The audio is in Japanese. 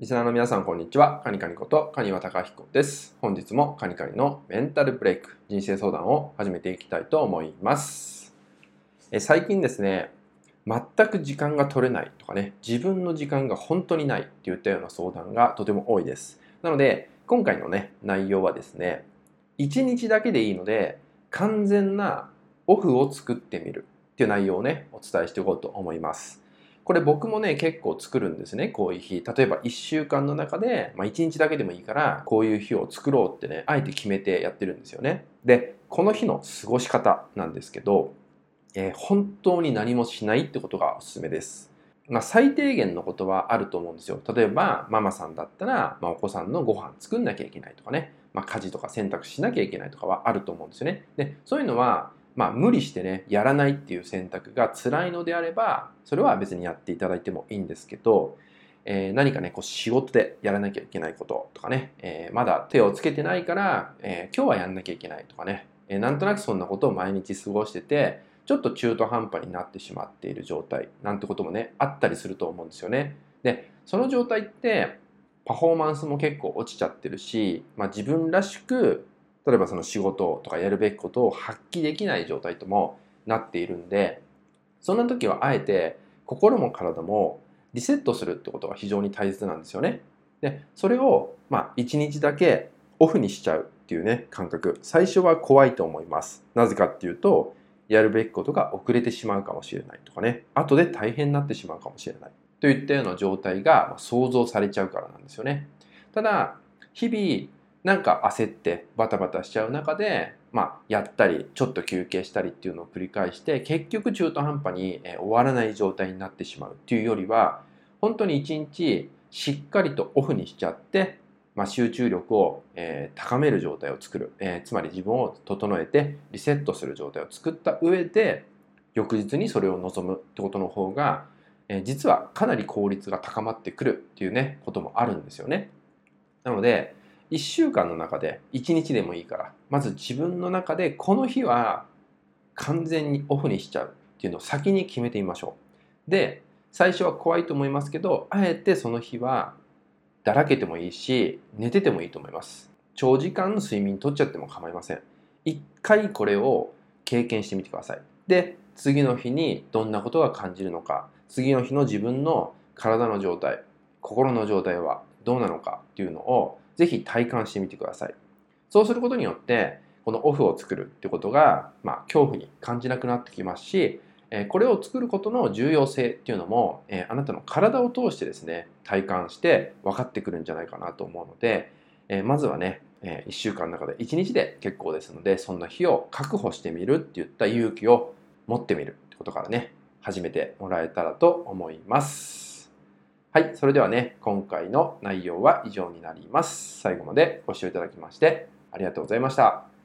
リスナーの皆さん、こんにちは。カニカニことカニワタカヒコです。本日もカニカニのメンタルブレイク、人生相談を始めていきたいと思います。え最近ですね、全く時間が取れないとかね、自分の時間が本当にないっていったような相談がとても多いです。なので、今回のね、内容はですね、1日だけでいいので、完全なオフを作ってみるっていう内容をね、お伝えしていこうと思います。これ僕もね、結構作るんですね、こういう日。例えば1週間の中で、まあ、1日だけでもいいから、こういう日を作ろうってね、あえて決めてやってるんですよね。で、この日の過ごし方なんですけど、えー、本当に何もしないってことがおすすめです。まあ、最低限のことはあると思うんですよ。例えば、ママさんだったら、まあ、お子さんのご飯作んなきゃいけないとかね、まあ、家事とか洗濯しなきゃいけないとかはあると思うんですよね。で、そういうのは、まあ、無理してねやらないっていう選択が辛いのであればそれは別にやっていただいてもいいんですけど、えー、何かねこう仕事でやらなきゃいけないこととかね、えー、まだ手をつけてないから、えー、今日はやんなきゃいけないとかね、えなんとなくそんなことを毎日過ごしててちょっと中途半端になってしまっている状態なんてこともねあったりすると思うんですよね。でその状態ってパフォーマンスも結構落ちちゃってるし、まあ、自分らしく例えばその仕事とかやるべきことを発揮できない状態ともなっているんでそんな時はあえて心も体もリセットするってことが非常に大切なんですよね。でそれをま1日だけオフにしちゃうっていうね感覚最初は怖いと思います。なぜかっていうとやるべきことが遅れてしまうかもしれないとかね後で大変になってしまうかもしれないといったような状態が想像されちゃうからなんですよね。ただ日々なんか焦ってバタバタしちゃう中で、まあ、やったりちょっと休憩したりっていうのを繰り返して結局中途半端に終わらない状態になってしまうっていうよりは本当に一日しっかりとオフにしちゃって、まあ、集中力を、高める状態を作る、えー、つまり自分を整えてリセットする状態を作った上で翌日にそれを望むってことの方が、実はかなり効率が高まってくるっていうねこともあるんですよね。なので1週間の中で1日でもいいからまず自分の中でこの日は完全にオフにしちゃうっていうのを先に決めてみましょう。で最初は怖いと思いますけどあえてその日はだらけてもいいし寝ててもいいと思います。長時間睡眠とっちゃっても構いません。一回これを経験してみてください。で次の日にどんなことが感じるのか次の日の自分の体の状態心の状態はどうなのかっていうのをぜひ体感してみてください。そうすることによって、このオフを作るってことが、まあ、恐怖に感じなくなってきますし、これを作ることの重要性っていうのも、あなたの体を通してですね、体感して分かってくるんじゃないかなと思うので、まずはね、1週間の中で1日で結構ですので、そんな日を確保してみるっていった勇気を持ってみるってことからね、始めてもらえたらと思います。はい、それではね、今回の内容は以上になります。最後までご視聴いただきましてありがとうございました。